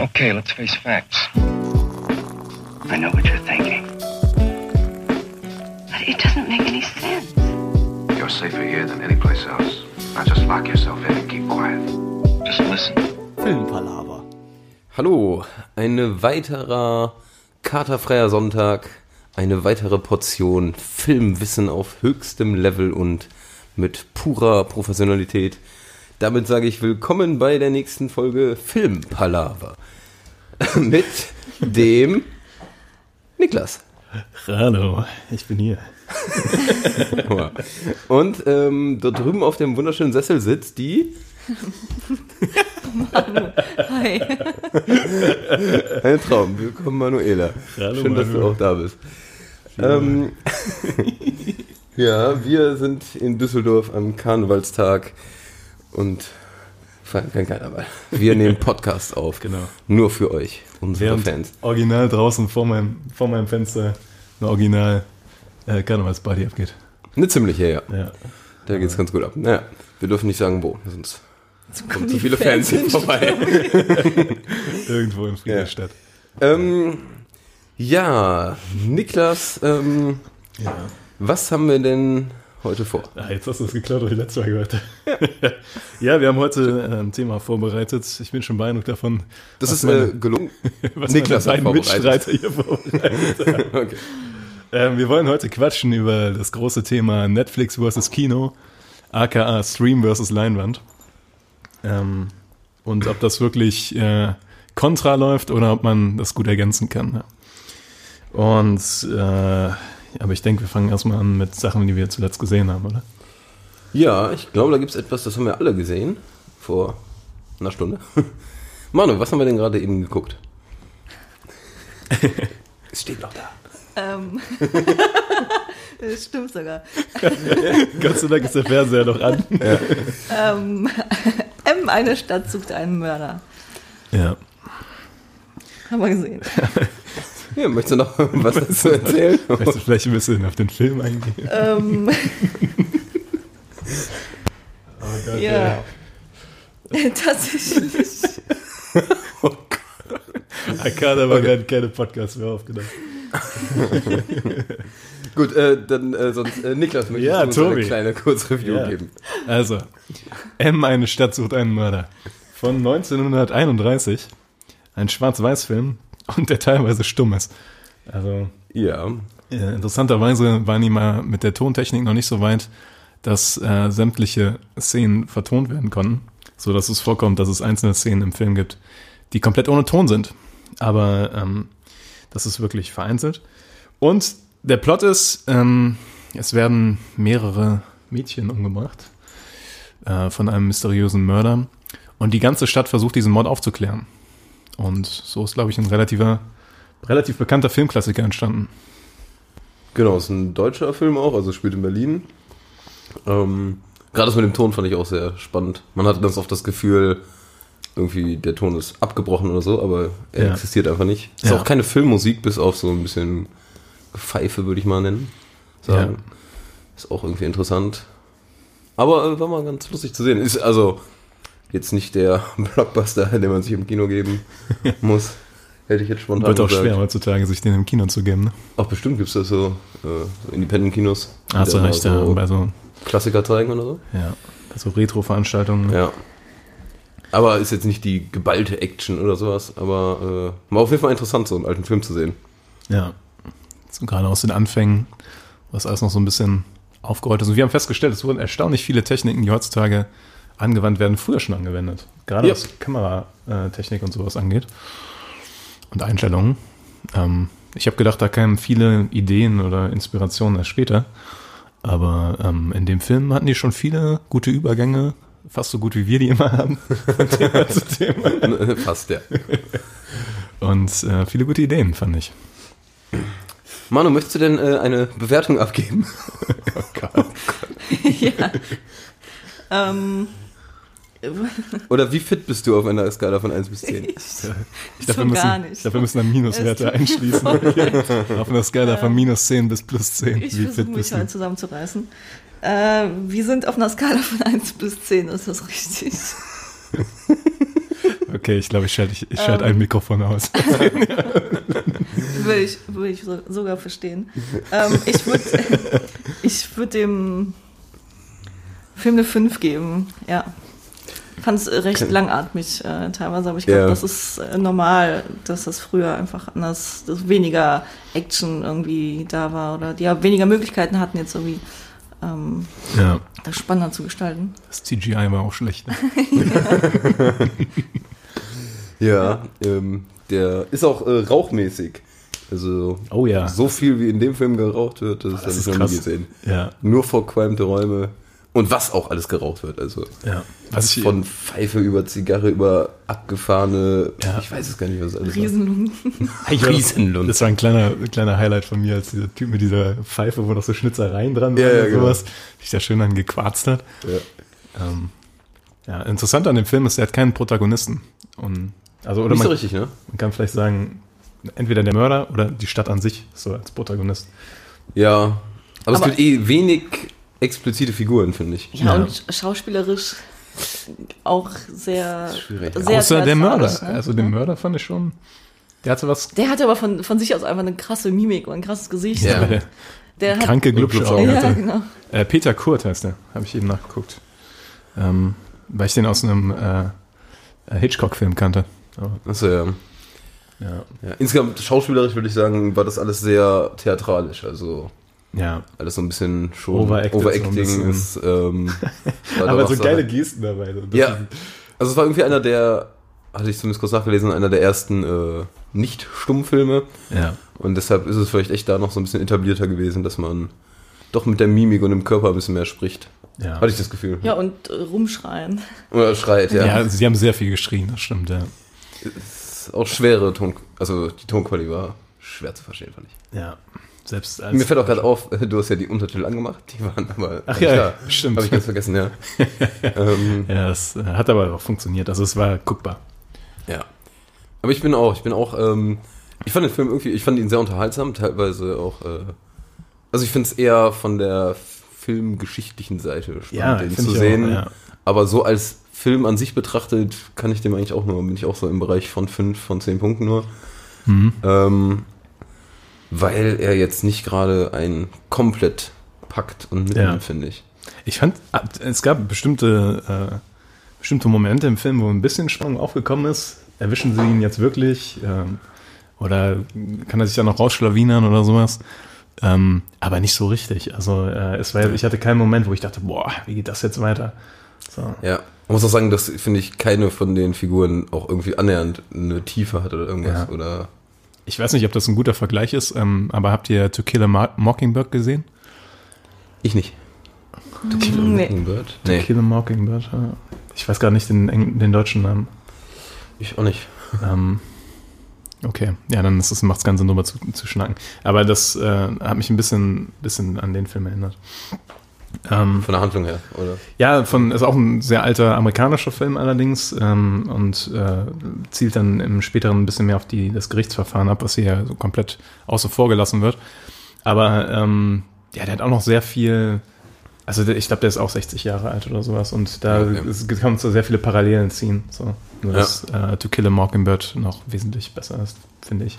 Okay, let's face facts. I know what you're thinking. But it doesn't make any sense. You're safer here than any place else. Now just lock yourself in and keep quiet. Just listen. Filmpalaver. Hallo, ein weiterer katerfreier Sonntag, eine weitere Portion Filmwissen auf höchstem Level und mit purer Professionalität. Damit sage ich willkommen bei der nächsten Folge Filmpalaver mit dem Niklas. Hallo, ich bin hier. Und ähm, dort drüben auf dem wunderschönen Sessel sitzt die Hi. Ein Traum. Willkommen, Manuela. Hallo, Schön, dass du Manu. auch da bist. Ähm, ja, wir sind in Düsseldorf am Karnevalstag und feiern kein Karneval. Wir nehmen Podcast auf. Genau. Nur für euch, unsere Während Fans. original draußen vor meinem, vor meinem Fenster eine original äh, Karnevalsparty abgeht. Eine ziemliche, ja. Ja. Da geht's ganz gut ab. Naja, wir dürfen nicht sagen, wo, sonst kommen zu die viele Fans hier Fans vorbei. Irgendwo in Friedrichstadt. ähm, ja, Niklas, ähm, Ja. was haben wir denn heute vor? Ah, jetzt hast du es geklaut, was ich letztes Mal gehört habe. ja, wir haben heute äh, ein Thema vorbereitet. Ich bin schon beeindruckt davon, Das ist meine- äh, gelungen. was Niklas meine beiden. Mitstreiter hier vorbereitet. Okay. Ähm, wir wollen heute quatschen über das große Thema Netflix versus Kino, aka Stream versus Leinwand. Ähm, und ob das wirklich äh, kontra läuft oder ob man das gut ergänzen kann. Ja. Und äh, aber ich denke, wir fangen erstmal an mit Sachen, die wir zuletzt gesehen haben, oder? Ja, ich glaube, da gibt es etwas, das haben wir alle gesehen. Vor einer Stunde. Manu, was haben wir denn gerade eben geguckt? es steht noch da. Ähm. das stimmt sogar. Gott sei Dank ist der Fernseher noch an. Ähm, M, eine Stadt sucht einen Mörder. Ja. Haben wir gesehen. Ja, möchtest du noch was dazu erzählen? Möchtest du vielleicht ein bisschen auf den Film eingehen? ähm, Oh ja. Tatsächlich. Ich kann aber okay. keine Podcasts mehr aufgenommen. Gut, äh, dann äh, sonst äh, Niklas möchtest Ja, uns eine Tobi. kleine Kurzreview Ja. geben. Also, M, eine Stadt sucht einen Mörder. Von 1931. Ein Schwarz-Weiß-Film und der teilweise stumm ist. Also, Ja. äh, interessanterweise waren die mal mit der Tontechnik noch nicht so weit, dass äh, sämtliche Szenen vertont werden konnten. So dass es vorkommt, dass es einzelne Szenen im Film gibt, die komplett ohne Ton sind. Aber ähm, das ist wirklich vereinzelt. Und der Plot ist, ähm, es werden mehrere Mädchen umgebracht äh, von einem mysteriösen Mörder. Und die ganze Stadt versucht, diesen Mord aufzuklären. Und so ist, glaube ich, ein relativer, relativ bekannter Filmklassiker entstanden. Genau, ist ein deutscher Film auch, also spielt in Berlin. Ähm, Gerade das mit dem Ton fand ich auch sehr spannend. Man hatte ganz oft das Gefühl, irgendwie der Ton ist abgebrochen oder so, aber er Ja. existiert einfach nicht. Ist Ja. auch keine Filmmusik, bis auf so ein bisschen Pfeife, würde ich mal nennen. Sagen. Ja. Ist auch irgendwie interessant. Aber äh, war mal ganz lustig zu sehen. Ist also jetzt nicht der Blockbuster, den man sich im Kino geben muss. Hätte ich jetzt spontan Wird auch gesagt. schwer heutzutage, sich den im Kino zu geben. Ne? Auch bestimmt gibt es das so, äh, so Independent-Kinos. Hast du mal recht, ja. so Bei so, Klassiker zeigen oder so. ja, bei so Retro-Veranstaltungen. Ja. Aber ist jetzt nicht die geballte Action oder sowas, aber äh, war auf jeden Fall interessant, so einen alten Film zu sehen. Ja. So gerade aus den Anfängen, was alles noch so ein bisschen aufgerollt ist. Und wir haben festgestellt, es wurden erstaunlich viele Techniken, die heutzutage angewandt werden, früher schon angewendet. Gerade Ja. was Kameratechnik und sowas angeht. Und Einstellungen. Ähm, ich habe gedacht, da kamen viele Ideen oder Inspirationen erst später. Aber ähm, in dem Film hatten die schon viele gute Übergänge, fast so gut wie wir die immer haben, von Thema zu Thema. Fast, ja. Und äh, viele gute Ideen, fand ich. Manu, möchtest du denn äh, eine Bewertung abgeben? ja. Ähm, Oder wie fit bist du auf einer Skala von 1 bis 10? Ich glaube, wir müssen, nicht. wir müssen dann Minuswerte einschließen. Auf einer Skala von minus 10 bis plus 10. ich Wie versuche fit mich bist heute du? zusammenzureißen. Äh, wir sind auf einer Skala von 1 bis 10, ist das richtig? Okay, ich glaube, ich schalte ich, ich schalte ein Mikrofon aus. Würde ich, würde ich so, sogar verstehen. Ähm, ich würde ich würd dem Film eine 5 geben, ja. Fand es recht langatmig äh, teilweise, aber ich glaube, Ja. das ist äh, normal, dass das früher einfach anders, dass weniger Action irgendwie da war oder die ja weniger Möglichkeiten hatten, jetzt irgendwie ähm, Ja, das spannender zu gestalten. das CGI war auch schlecht. Ne? Ja, ähm, der ist auch äh, rauchmäßig. Also Oh ja. so viel wie in dem Film geraucht wird, das, Das habe ich noch krass. nie gesehen. Ja, Nur verqualmte Räume und was auch alles geraucht wird. Also ja. Was ich, von Pfeife über Zigarre über abgefahrene, Ja. ich weiß es gar nicht, was alles Riesenlungen. Riesenlund. Das war ein kleiner, kleiner Highlight von mir, als dieser Typ mit dieser Pfeife, wo noch so Schnitzereien dran waren Ja, ja, und genau. sowas, sich da schön dann gequarzt hat. Ja. Ähm, ja, interessant an dem Film ist, er hat keinen Protagonisten. Und, also, oder Nicht man, so richtig, ne? man kann vielleicht sagen, entweder der Mörder oder die Stadt an sich, so als Protagonist. Ja. Aber, es Aber- gibt eh wenig explizite Figuren, finde ich. Ja, Ja. und schauspielerisch auch sehr, Schwierig. sehr Außer der Mörder. ne? Also den Mörder fand ich schon, der hatte was Der hatte aber von, von sich aus einfach eine krasse Mimik und ein krasses Gesicht. Ja. Der hat, kranke Glubschaugen Ja, hatte. genau. Äh, Peter Kurt heißt der, habe ich eben nachgeguckt. Ähm, weil ich den aus einem äh, äh, Hitchcock-Film kannte. Aber, Achso, ja. ja. ja. Insgesamt schauspielerisch würde ich sagen, war das alles sehr theatralisch. Also ja. alles so ein bisschen schon Overacted so ein Overacting bisschen. ist. Ähm, Aber so geile Gesten dabei. so. Ja. ist- Also es war irgendwie einer der, hatte ich zumindest kurz nachgelesen, einer der ersten äh, Nicht-Stummfilme. ja. Und deshalb ist es vielleicht echt da noch so ein bisschen etablierter gewesen, dass man doch mit der Mimik und dem Körper ein bisschen mehr spricht. Ja. Hatte ich das Gefühl. Ja, und äh, rumschreien. Oder schreit, ja. ja. sie haben sehr viel geschrien, das stimmt, ja. Ist auch schwere Ton, also die Tonqualität war schwer zu verstehen, fand ich. Ja. Selbst als. Mir fällt auch gerade auf, du hast ja die Untertitel angemacht, die waren aber Ach ja, da. stimmt. Habe ich ganz vergessen, ja. ähm, ja, das äh, hat aber auch funktioniert. Also es war guckbar. ja. Aber ich bin auch, ich bin auch, ähm, ich fand den Film irgendwie, ich fand ihn sehr unterhaltsam, teilweise auch, äh, also ich finde es eher von der filmgeschichtlichen Seite spannend, Ja, den zu sehen. auch, ja. Aber so als Film an sich betrachtet, kann ich dem eigentlich auch nur, bin ich auch so im Bereich von fünf von zehn Punkten nur. Mhm. Ähm, weil er jetzt nicht gerade ein komplett packt und mitnimmt, Ja. finde ich. Ich fand, es gab bestimmte, äh, bestimmte Momente im Film, wo ein bisschen Spannung aufgekommen ist. Erwischen sie ihn jetzt wirklich? Ähm, oder kann er sich da noch rausschlawinern oder sowas? Ähm, aber nicht so richtig. Also äh, es war, ich hatte keinen Moment, wo ich dachte, boah, wie geht das jetzt weiter? So. Ja. Man muss auch sagen, dass, finde ich, keine von den Figuren auch irgendwie annähernd eine Tiefe hat oder irgendwas. Ja. Oder Ich weiß nicht, ob das ein guter Vergleich ist, ähm, aber habt ihr To Kill a Mo- Mockingbird gesehen? ich nicht. Nee. Mockingbird? To Nee, Kill a Mockingbird. ja. Ich weiß gar nicht den, den deutschen Namen. ich auch nicht. Ähm, okay, ja, dann ist es, macht es ganz Sinn, drüber zu, zu schnacken. Aber das äh, hat mich ein bisschen, bisschen an den Film erinnert. Ähm, Von der Handlung her, oder? ja, von, ist auch ein sehr alter amerikanischer Film allerdings ähm, und äh, zielt dann im späteren ein bisschen mehr auf die, das Gerichtsverfahren ab, was hier ja so komplett außer vor gelassen wird. Aber ähm, ja, der hat auch noch sehr viel, also ich glaube, der ist auch 60 Jahre alt oder sowas und da es kann man so sehr viele Parallelen ziehen. So. Nur Ja. dass äh, To Kill a Mockingbird noch wesentlich besser ist, finde ich.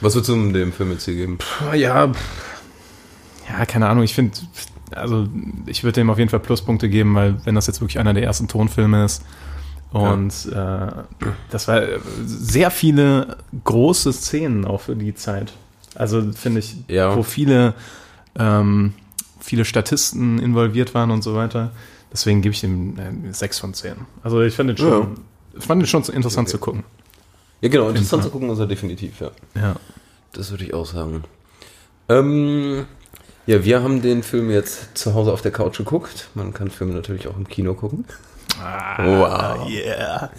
Was würdest du dem Film jetzt hier geben? Puh, Ja, ja, keine Ahnung. Ich finde, also ich würde dem auf jeden Fall Pluspunkte geben, weil wenn das jetzt wirklich einer der ersten Tonfilme ist und äh, das war äh, sehr viele große Szenen auch für die Zeit. Also finde ich, Ja. wo viele ähm, viele Statisten involviert waren und so weiter. Deswegen gebe ich dem äh, 6 von 10. Also ich fand den schon, ich fand den schon interessant Okay. zu gucken. Ja, genau, interessant zu gucken ist er definitiv, ja. Ja. Das würde ich auch sagen. Ähm, ja, wir haben den Film jetzt zu Hause auf der Couch geguckt. Man kann Filme natürlich auch im Kino gucken. wow. Yeah.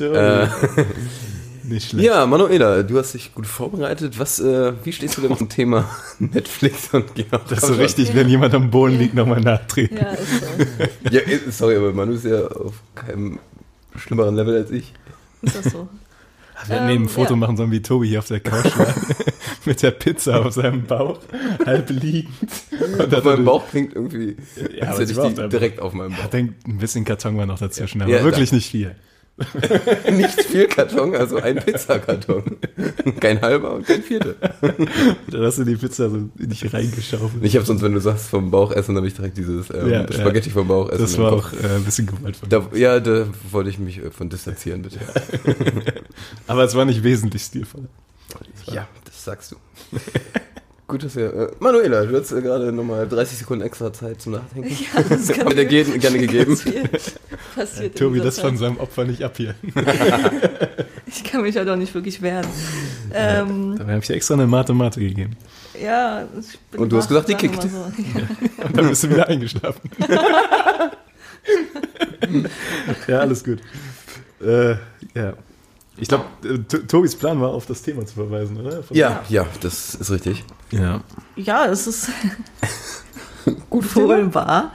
Äh, Nicht schlecht. ja, Manuela, du hast dich gut vorbereitet. Was, äh, wie stehst du denn zum Thema Netflix und genau Das ist so richtig, wenn jemand am Boden liegt, nochmal nachtreten. Ja, ist so. Ja, äh, sorry, aber Manu ist ja auf keinem schlimmeren Level als ich. Ist das so? Wir hätten eben ein Ähm, Foto ja. machen sollen, wie Tobi hier auf der Couch lag, mit der Pizza auf seinem Bauch, halb liegend. Und Auf meinem Bauch klingt irgendwie, Ja, als hätte ich war auf die direkt auf meinem Ich Bauch. denke, ein bisschen Karton war noch dazwischen, aber Ja, wirklich nicht viel. Nicht viel Karton, also ein Pizzakarton. Kein halber und kein vierter. Da hast du die Pizza so in dich reingeschaufelt. Ich habe sonst, wenn du sagst vom Bauch essen, habe ich direkt dieses ähm, Ja, Spaghetti vom Bauch essen. Das war auch äh, ein bisschen gewaltvoll. Da, ja, da wollte ich mich äh, von distanzieren, bitte. Aber es war nicht wesentlich stilvoll. Ja, das sagst du. Gut, dass wir. Äh, Manuela, du hast äh, gerade nochmal 30 Sekunden extra Zeit zum Nachdenken. Ja, das kann Haben wir dir ge- gerne gegeben. passiert. in Tobi, das von seinem Opfer nicht ab hier. Ich kann mich ja doch nicht wirklich wehren. Ähm, Dann habe ich dir extra eine Mathe-Mate gegeben. ja, ich bin Und du hast gesagt, die kickt. So. Und dann bist du wieder eingeschlafen. ja, alles gut. Äh, ja. Ich glaube, Tobis Plan war, auf das Thema zu verweisen, oder? Von- Ja, ja, das ist richtig. Ja. Ja, es ist gut wohl wahr.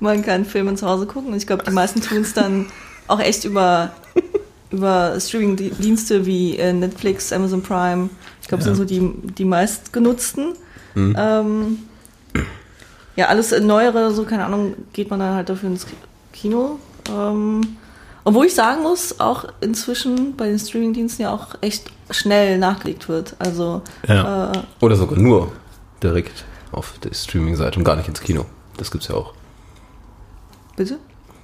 Man kann Filme zu Hause gucken und ich glaube, die meisten tun es dann auch echt über, über Streaming-Dienste wie äh, Netflix, Amazon Prime. Ich glaube, Ja. sind so die, die meistgenutzten. Ähm, ja, alles äh, Neuere, so keine Ahnung, geht man dann halt dafür ins Kino. Ähm, obwohl ich sagen muss, auch inzwischen bei den Streaming-Diensten ja auch echt schnell nachgelegt wird. Also Ja. äh, Oder sogar nur direkt auf der Streaming-Seite und gar nicht ins Kino. Das gibt's ja auch. bitte?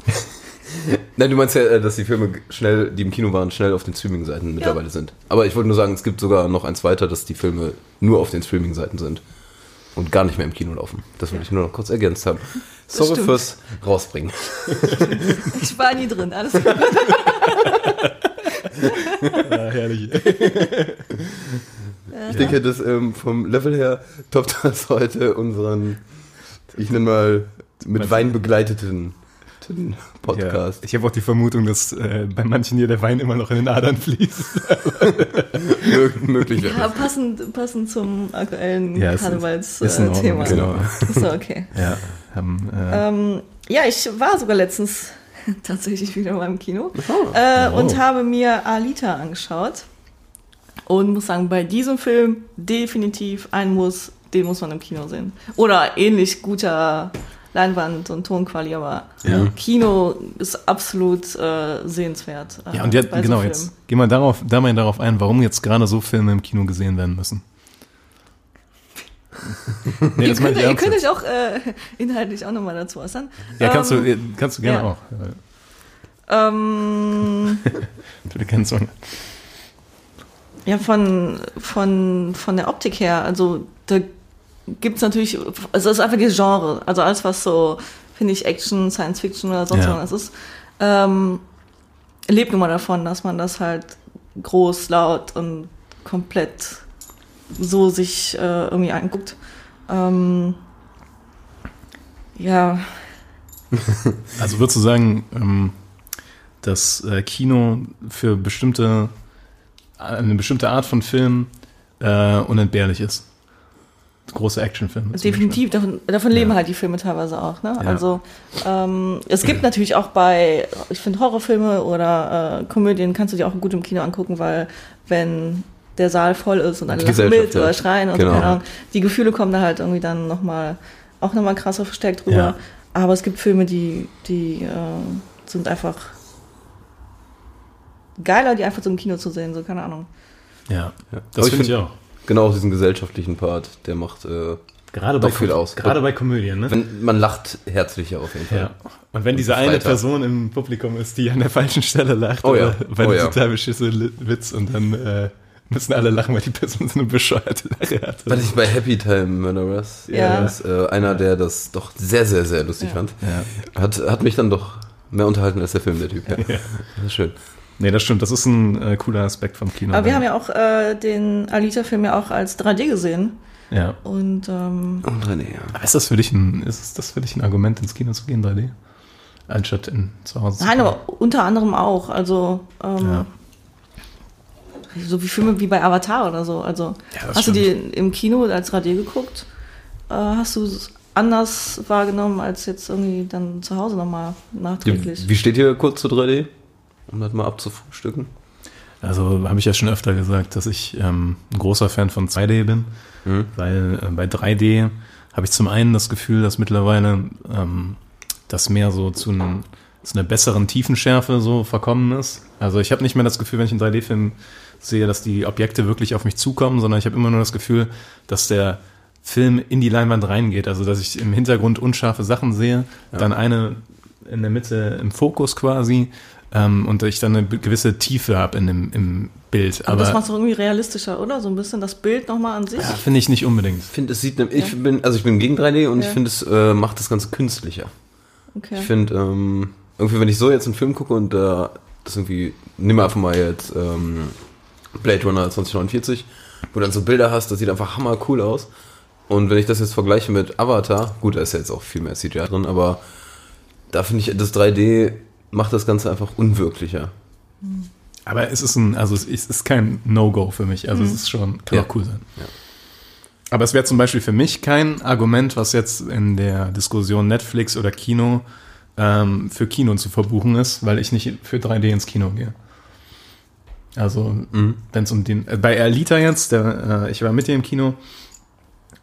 Nein, du meinst ja, äh, dass die Filme schnell, die im Kino waren, schnell auf den Streaming-Seiten mittlerweile sind. Aber ich wollte nur sagen, es gibt sogar noch eins weiter, dass die Filme nur auf den Streaming-Seiten sind und gar nicht mehr im Kino laufen. Das wollte ich nur noch kurz ergänzt haben. Sorry stimmt. fürs Rausbringen. Ich war nie drin, alles gut. ja, herrlich. Ich denke, dass ähm, vom Level her toppt das heute unseren, ich nenne mal, mit Wein begleiteten den Podcast. Ja. Ich habe auch die Vermutung, dass äh, bei manchen hier der Wein immer noch in den Adern fließt. Mö möglich wäre Ja, passend, passend zum aktuellen Ja, Karnevalsthema. genau. So, okay. Ja, haben, äh, Ähm, ja, ich war sogar letztens tatsächlich wieder mal im Kino äh, Oh. und habe mir Alita angeschaut. Und muss sagen, bei diesem Film definitiv ein Muss, den muss man im Kino sehen. Oder ähnlich guter Leinwand und Tonquali, aber Ja. Kino ist absolut äh, sehenswert. äh, ja, und jetzt, so genau, Filmen. jetzt gehen wir darauf, da mal darauf ein, warum jetzt gerade so Filme im Kino gesehen werden müssen. nee, Ihr könnt, ich ihr könnt euch auch äh, inhaltlich auch nochmal dazu äußern. Ja, kannst Ähm, du, kannst du gerne ja. auch. Ähm, Du kennst so. ja, von, von, von der Optik her, also da gibt's natürlich, also es ist einfach das Genre, also alles, was so, finde ich, Action, Science Fiction oder sonst Ja. was ist, ähm, lebt nun mal davon, dass man das halt groß, laut und komplett so sich äh, irgendwie anguckt. Ähm, ja, Also würdest du sagen, ähm, dass äh, Kino für bestimmte, eine bestimmte Art von Film äh, unentbehrlich ist? Große Actionfilme. Definitiv, davon, davon leben Ja. halt die Filme teilweise auch. Ne? Ja. Also ähm, es gibt natürlich auch bei, ich finde Horrorfilme oder äh, Komödien kannst du dir auch gut im Kino angucken, weil wenn der Saal voll ist und alle lachen mit oder schreien und Genau. keine Ahnung, die Gefühle kommen da halt irgendwie dann nochmal auch nochmal krasser verstärkt drüber. Ja. Aber es gibt Filme, die, die äh, sind einfach geiler, die einfach so im Kino zu sehen, so keine Ahnung. Ja, Ja. das ich finde ich find- auch. Genau diesen gesellschaftlichen Part, der macht, äh, Gerade Doch bei, viel Kom- aus. Gerade bei Komödien, ne? wenn, man lacht herzlicher auf jeden Fall. Ja. Und wenn diese eine Freitag. Person im Publikum ist, die an der falschen Stelle lacht, Oh ja. oder bei Oh einem ja. total beschissenen Witz und dann äh, müssen alle lachen, weil die Person so eine bescheuerte Lache hat. Weil ich bei Happy Time Murderers, Ja. das, äh, einer, der das doch sehr, sehr, sehr lustig Ja. fand, Ja. hat, hat mich dann doch mehr unterhalten als der Film, der Typ. Ja. Das ist schön. Nee, das stimmt. Das ist ein äh, cooler Aspekt vom Kino. Aber wir haben ja auch äh, den Alita-Film ja auch als 3D gesehen. ja. Und ähm, Und René, ja. Aber ist das für dich ein, ist das für dich ein Argument, ins Kino zu gehen, 3D? Anstatt in, zu Hause zu Nein, gucken? aber unter anderem auch. Also ähm, Ja. so wie Filme wie bei Avatar oder so. Also Ja, das hast du die stimmt. im Kino als 3D geguckt? Äh, hast du es anders wahrgenommen als jetzt irgendwie dann zu Hause nochmal nachträglich? Wie steht hier kurz zu 3D? Um das mal abzufrühstücken. Also habe ich ja schon öfter gesagt, dass ich ähm, ein großer Fan von 2D bin, Mhm. weil äh, bei 3D habe ich zum einen das Gefühl, dass mittlerweile ähm, das mehr so zu einem zu einer besseren Tiefenschärfe so verkommen ist. Also ich habe nicht mehr das Gefühl, wenn ich einen 3D-Film sehe, dass die Objekte wirklich auf mich zukommen, sondern ich habe immer nur das Gefühl, dass der Film in die Leinwand reingeht. Also dass ich im Hintergrund unscharfe Sachen sehe, dann eine in der Mitte im Fokus quasi ähm, und ich dann eine gewisse Tiefe habe in dem im Bild. Aber, das macht es irgendwie realistischer, oder? So ein bisschen das Bild nochmal an sich. ja, finde ich nicht unbedingt. Ich finde, es sieht, ich bin, also ich bin gegen 3D und Ja. ich finde, es äh, macht das Ganze künstlicher. Okay. Ich finde, ähm, irgendwie, wenn ich so jetzt einen Film gucke und äh, das irgendwie, nimm mal einfach mal jetzt ähm, Blade Runner 2049, wo du dann so Bilder hast, das sieht einfach hammer cool aus. Und wenn ich das jetzt vergleiche mit Avatar, gut, da ist ja jetzt auch viel mehr CGI drin, aber da finde ich, das 3D macht das Ganze einfach unwirklicher. Aber es ist ein, also es ist, kein No-Go für mich. Also es ist schon, kann Ja. auch cool sein. Ja. Aber es wäre zum Beispiel für mich kein Argument, was jetzt in der Diskussion Netflix oder Kino ähm, für Kino zu verbuchen ist, weil ich nicht für 3D ins Kino gehe. Also wenn es um den, äh, bei Alita jetzt, der, äh, ich war mit dir im Kino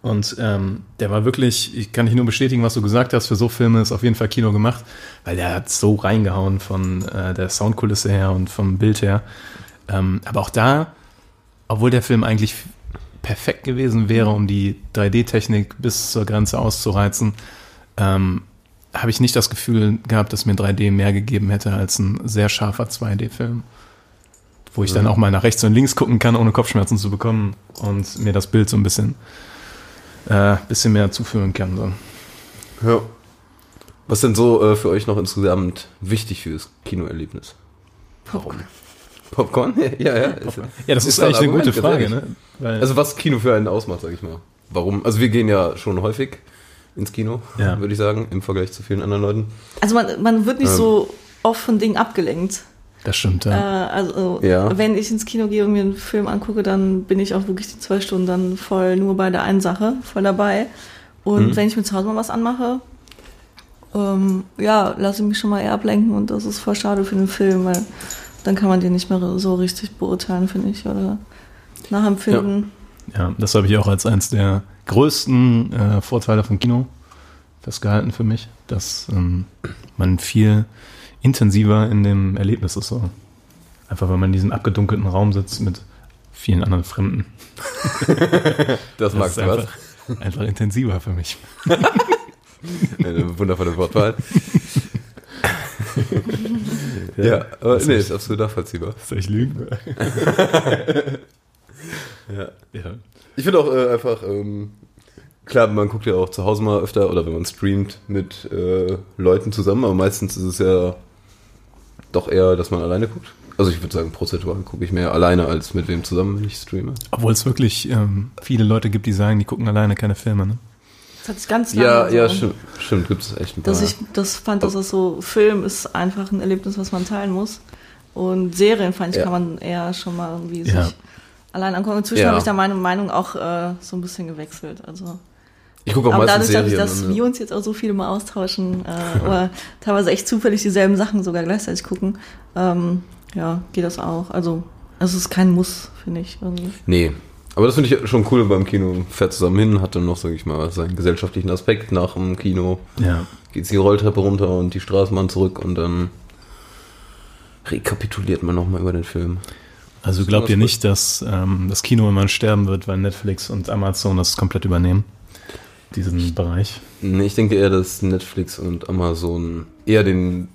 und ähm, der war wirklich, ich kann nicht nur bestätigen, was du gesagt hast, für so Filme ist auf jeden Fall Kino gemacht, weil der hat so reingehauen von äh, der Soundkulisse her und vom Bild her. Ähm, aber auch da, obwohl der Film eigentlich perfekt gewesen wäre, um die 3D-Technik bis zur Grenze auszureizen, ähm, habe ich nicht das Gefühl gehabt, dass mir 3D mehr gegeben hätte als ein sehr scharfer 2D-Film. Wo ich dann auch mal nach rechts und links gucken kann, ohne Kopfschmerzen zu bekommen und mir das Bild so ein bisschen, äh, bisschen mehr zuführen kann. So. Ja. Was denn so äh, für euch noch insgesamt wichtig fürs Kinoerlebnis? Warum? Popcorn? Ja, ja. Ist, Ja, das ist, ein eigentlich eine Argument, gute Frage. Ne? Weil, Also was Kino für einen ausmacht, sag ich mal. Warum? Also wir gehen ja schon häufig ins Kino, Ja. würde ich sagen, im Vergleich zu vielen anderen Leuten. Also man, man wird nicht Ähm. so oft von Dingen abgelenkt. Das stimmt, Äh, ja. also Ja. wenn ich ins Kino gehe und mir einen Film angucke, dann bin ich auch wirklich die zwei Stunden dann voll nur bei der einen Sache, voll dabei. Und Mhm. wenn ich mir zu Hause mal was anmache, ähm, ja, lasse ich mich schon mal eher ablenken und das ist voll schade für den Film, weil dann kann man den nicht mehr so richtig beurteilen, finde ich, oder nachempfinden. Ja, das habe ich auch als eins der größten äh, Vorteile von Kino festgehalten für mich, dass ähm, man viel intensiver in dem Erlebnis ist. So. Einfach weil man in diesem abgedunkelten Raum sitzt mit vielen anderen Fremden. Das, magst du was? einfach, intensiver für mich. Eine wundervolle Wortwahl. ja, aber nee, ist absolut nachvollziehbar. Soll ich lügen? Ja. ja. Ich finde auch äh, einfach, ähm, klar, man guckt ja auch zu Hause mal öfter oder wenn man streamt mit äh, Leuten zusammen, aber meistens ist es ja doch eher, dass man alleine guckt. Also ich würde sagen, prozentual gucke ich mehr alleine als mit wem zusammen, wenn ich streame. Obwohl es wirklich ähm, viele Leute gibt, die sagen, die gucken alleine keine Filme. Ne? Das hat sich ganz lange Ja, so, ja, stimmt, stimmt gibt es echt ein paar. dass ich das fand, dass das so, Film ist einfach ein Erlebnis, was man teilen muss. Und Serien, fand ich, Ja. kann man eher schon mal irgendwie Ja. sich allein angucken. Inzwischen Ja. habe ich da meine Meinung auch äh, so ein bisschen gewechselt. Also, ich gucke auch aber meistens dadurch, dadurch, Serien. dass wir uns jetzt auch so viele mal austauschen äh, oder teilweise echt zufällig dieselben Sachen sogar gleichzeitig gucken, ähm, ja, geht das auch. Also, es ist kein Muss, finde ich. Irgendwie. Nee. Aber das finde ich schon cool beim Kino. Fährt zusammen hin, hat dann noch, sag ich mal, seinen gesellschaftlichen Aspekt. Nach dem Kino Ja. geht's die Rolltreppe runter und die Straßenbahn zurück und dann rekapituliert man nochmal über den Film. Also glaubt ihr nicht, dass ähm, das Kino immer sterben wird, weil Netflix und Amazon das komplett übernehmen? Diesen Bereich. Nee, ich denke eher, dass Netflix und Amazon eher den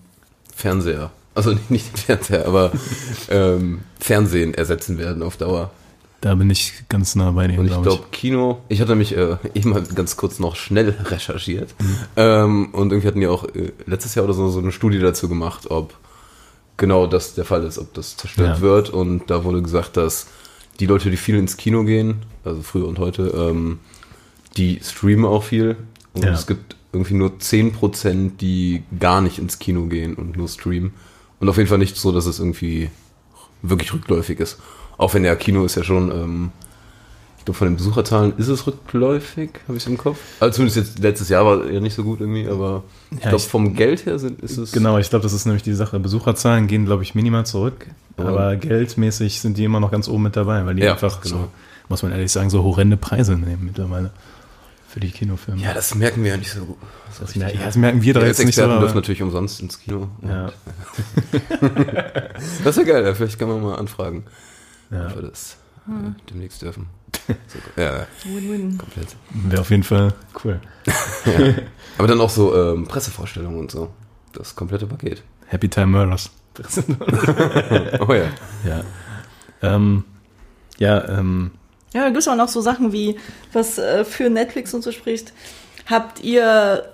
Fernseher, also nicht den Fernseher, aber ähm, Fernsehen ersetzen werden auf Dauer. Da bin ich ganz nah bei dir, Und ich glaube Kino, ich hatte mich äh, eben mal ganz kurz noch schnell recherchiert. Ähm, und irgendwie hatten die auch äh, letztes Jahr oder so, so eine Studie dazu gemacht, ob genau das der Fall ist, ob das zerstört Ja. wird. Und da wurde gesagt, dass die Leute, die viel ins Kino gehen, also früher und heute, ähm, die streamen auch viel. Und Ja. es gibt irgendwie nur 10%, die gar nicht ins Kino gehen und nur streamen. Und auf jeden Fall nicht so, dass es irgendwie wirklich rückläufig ist. Auch wenn ja Kino ist ja schon, ähm, ich glaube von den Besucherzahlen ist es rückläufig, habe ich es im Kopf. Also zumindest jetzt letztes Jahr war ja nicht so gut irgendwie, aber ich Ja, glaube ich- vom Geld her sind, ist es. Genau, ich glaube, das ist nämlich die Sache. Besucherzahlen gehen, glaube ich, minimal zurück. Ja. Aber geldmäßig sind die immer noch ganz oben mit dabei, weil die Ja, einfach genau. so, muss man ehrlich sagen, so horrende Preise nehmen mittlerweile. Für die Kinofilme. Ja, das merken wir ja nicht so gut. So das, mer ja, das merken wir doch ja, jetzt nicht so. Experten dürfen natürlich umsonst ins Kino. Ja. Das ist ja geil, vielleicht kann man mal anfragen, Ja. ob wir das äh, demnächst dürfen. So, ja, Win-win. komplett. Wäre auf jeden Fall cool. Aber dann auch so ähm, Pressevorstellungen und so. Das komplette Paket. Happy Time Murders. Oh ja. ja. Ähm, ja, ähm, Ja, da gibt es auch noch so Sachen wie, was äh, für Netflix und so spricht. Habt ihr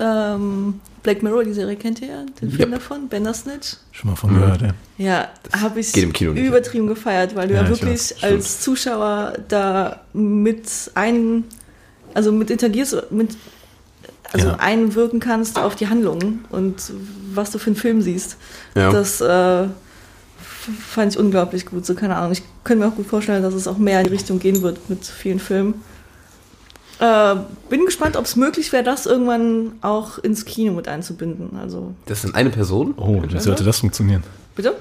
ähm, Black Mirror, die Serie, kennt ihr ja? Den Film Yep. davon? Bandersnatch? schon mal von gehört, ja. Ja, habe ich geht im Kino nicht. übertrieben gefeiert, weil du Ja, ja, ich wirklich als Zuschauer da mit ein, also mit interagierst, mit, also Ja. einwirken kannst auf die Handlung und was du für einen Film siehst. Ja. Das äh, fand ich unglaublich gut. So, keine Ahnung. Ich könnte mir auch gut vorstellen, dass es auch mehr in die Richtung gehen wird mit vielen Filmen. Äh, bin gespannt, ob es möglich wäre, das irgendwann auch ins Kino mit einzubinden. Also, Das sind eine Person? Oh, wie sollte das funktionieren? bitte?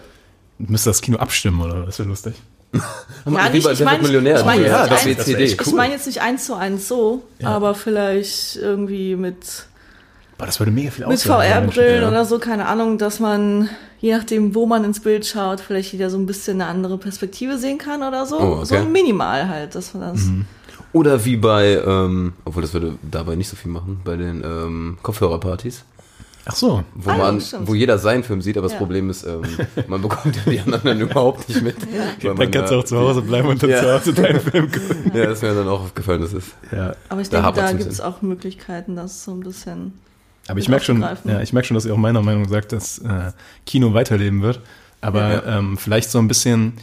Müsste das Kino abstimmen, oder? Das wäre lustig. Ja, Wie nicht, bei ich meine ich mein Oh, ja, jetzt das nicht wär echt ich cool. meine jetzt nicht eins zu eins so, Ja. aber vielleicht irgendwie mit, Boah, das würde mega viel mit VR-Brillen Mensch. oder so, keine Ahnung, dass man, je nachdem, wo man ins Bild schaut, vielleicht wieder so ein bisschen eine andere Perspektive sehen kann oder so. Oh, okay. So minimal halt, dass man das. Mhm. Oder wie bei, ähm, obwohl das würde dabei nicht so viel machen, bei den ähm, Kopfhörerpartys, Ach so. wo Ah, ja, man, wo jeder seinen Film sieht, aber das Ja. Problem ist, ähm, man bekommt ja die anderen dann überhaupt nicht mit. weil man Dann kannst du auch zu Hause bleiben und dann Ja. zu Hause deinen Film gucken. Ja, das ist mir dann auch aufgefallen, das ist. Ja. Aber ich Da denke, da gibt es auch Möglichkeiten, das so ein bisschen. Aber ich merke schon, ja, ich merke schon, dass ihr auch meiner Meinung sagt, dass äh, Kino weiterleben wird. Aber Ja. ähm, vielleicht so ein bisschen,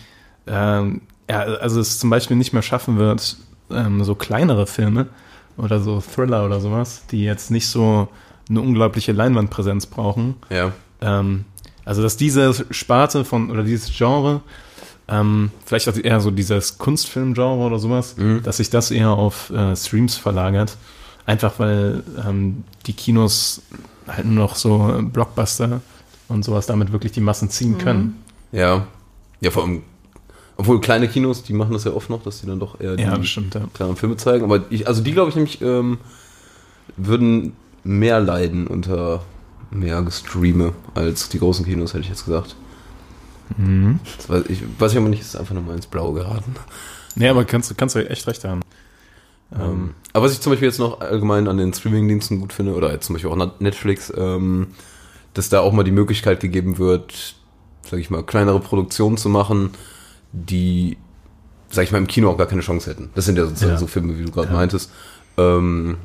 ähm, ja, also es zum Beispiel nicht mehr schaffen wird, ähm, so kleinere Filme oder so Thriller oder sowas, die jetzt nicht so eine unglaubliche Leinwandpräsenz brauchen. Ja. Ähm, also dass diese Sparte von oder dieses Genre, ähm, vielleicht auch eher so dieses Kunstfilm-Genre oder sowas, Mhm. dass sich das eher auf äh, Streams verlagert. Einfach weil ähm, die Kinos halt nur noch so Blockbuster und sowas damit wirklich die Massen ziehen können. Ja. Ja, vor allem, obwohl kleine Kinos, die machen das ja oft noch, dass die dann doch eher die Ja, bestimmt, ja. kleinen Filme zeigen. Aber ich, also die glaube ich nämlich, ähm, würden mehr leiden unter mehr Gestreame als die großen Kinos, hätte ich jetzt gesagt. Mhm. Das weiß ich, weiß ich aber nicht, ist einfach nur mal ins Blaue geraten. Nee, aber kannst, du kannst du echt recht haben. Ähm, aber was ich zum Beispiel jetzt noch allgemein an den Streamingdiensten gut finde, oder jetzt zum Beispiel auch Netflix, ähm, dass da auch mal die Möglichkeit gegeben wird, sag ich mal, kleinere Produktionen zu machen, die, sag ich mal, im Kino auch gar keine Chance hätten. Das sind ja sozusagen Ja. so Filme, wie du gerade Ja. meintest. Ähm,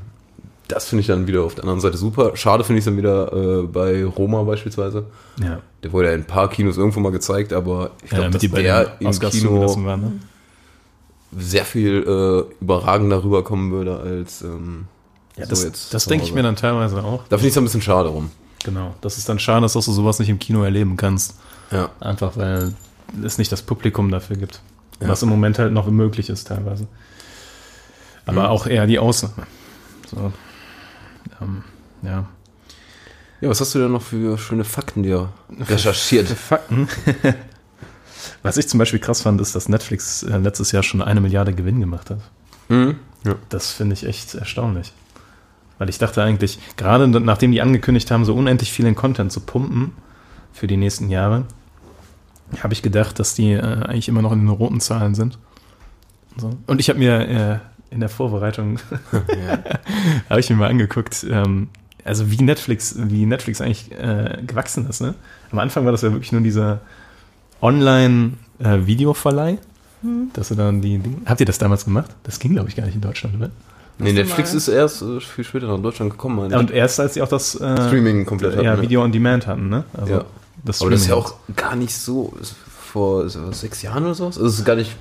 das finde ich dann wieder auf der anderen Seite super. Schade finde ich dann wieder äh, bei Roma beispielsweise. Ja, Der wurde ja in ein paar Kinos irgendwo mal gezeigt, aber ich ja glaube, damit dass die der im Oscars Kino waren. Ne? Sehr viel äh, überragender rüberkommen würde als ähm, Ja, so das, jetzt das denke ich mir dann teilweise auch. Da finde ich es ein bisschen schade rum. Genau. Das ist dann schade, dass du sowas nicht im Kino erleben kannst. Ja. Einfach weil es nicht das Publikum dafür gibt. Ja. Was im Moment halt noch möglich ist teilweise. Aber Mhm. auch eher die Ausnahme. So. Ähm, ja. Ja, was hast du denn noch für schöne Fakten dir recherchiert? Fakten. Was ich zum Beispiel krass fand, ist, dass Netflix äh, letztes Jahr schon eine Milliarde Gewinn gemacht hat. mhm. Ja. Das finde ich echt erstaunlich. Weil ich dachte eigentlich, gerade nachdem die angekündigt haben, so unendlich vielen Content zu pumpen für die nächsten Jahre, habe ich gedacht, dass die äh, eigentlich immer noch in den roten Zahlen sind. So. Und ich habe mir äh, in der Vorbereitung habe ich mir mal angeguckt, ähm, also wie Netflix, wie Netflix eigentlich äh, gewachsen ist. Ne? Am Anfang war das ja wirklich nur dieser Online-Videoverleih. Dass du dann die Dinge. Habt ihr das damals gemacht? Das ging, glaube ich, gar nicht in Deutschland, oder? Nee, Netflix mal. ist erst äh, viel später nach Deutschland gekommen, meine ich. und erst als sie auch das äh, Streaming komplett hatten, ja, ne? Video on Demand hatten, ne? Also Ja. das Aber das ist ja auch gar nicht so, vor sechs Jahren oder so? Also es ist gar nicht